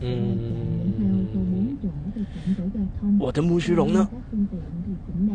嗯，我的木须龙呢？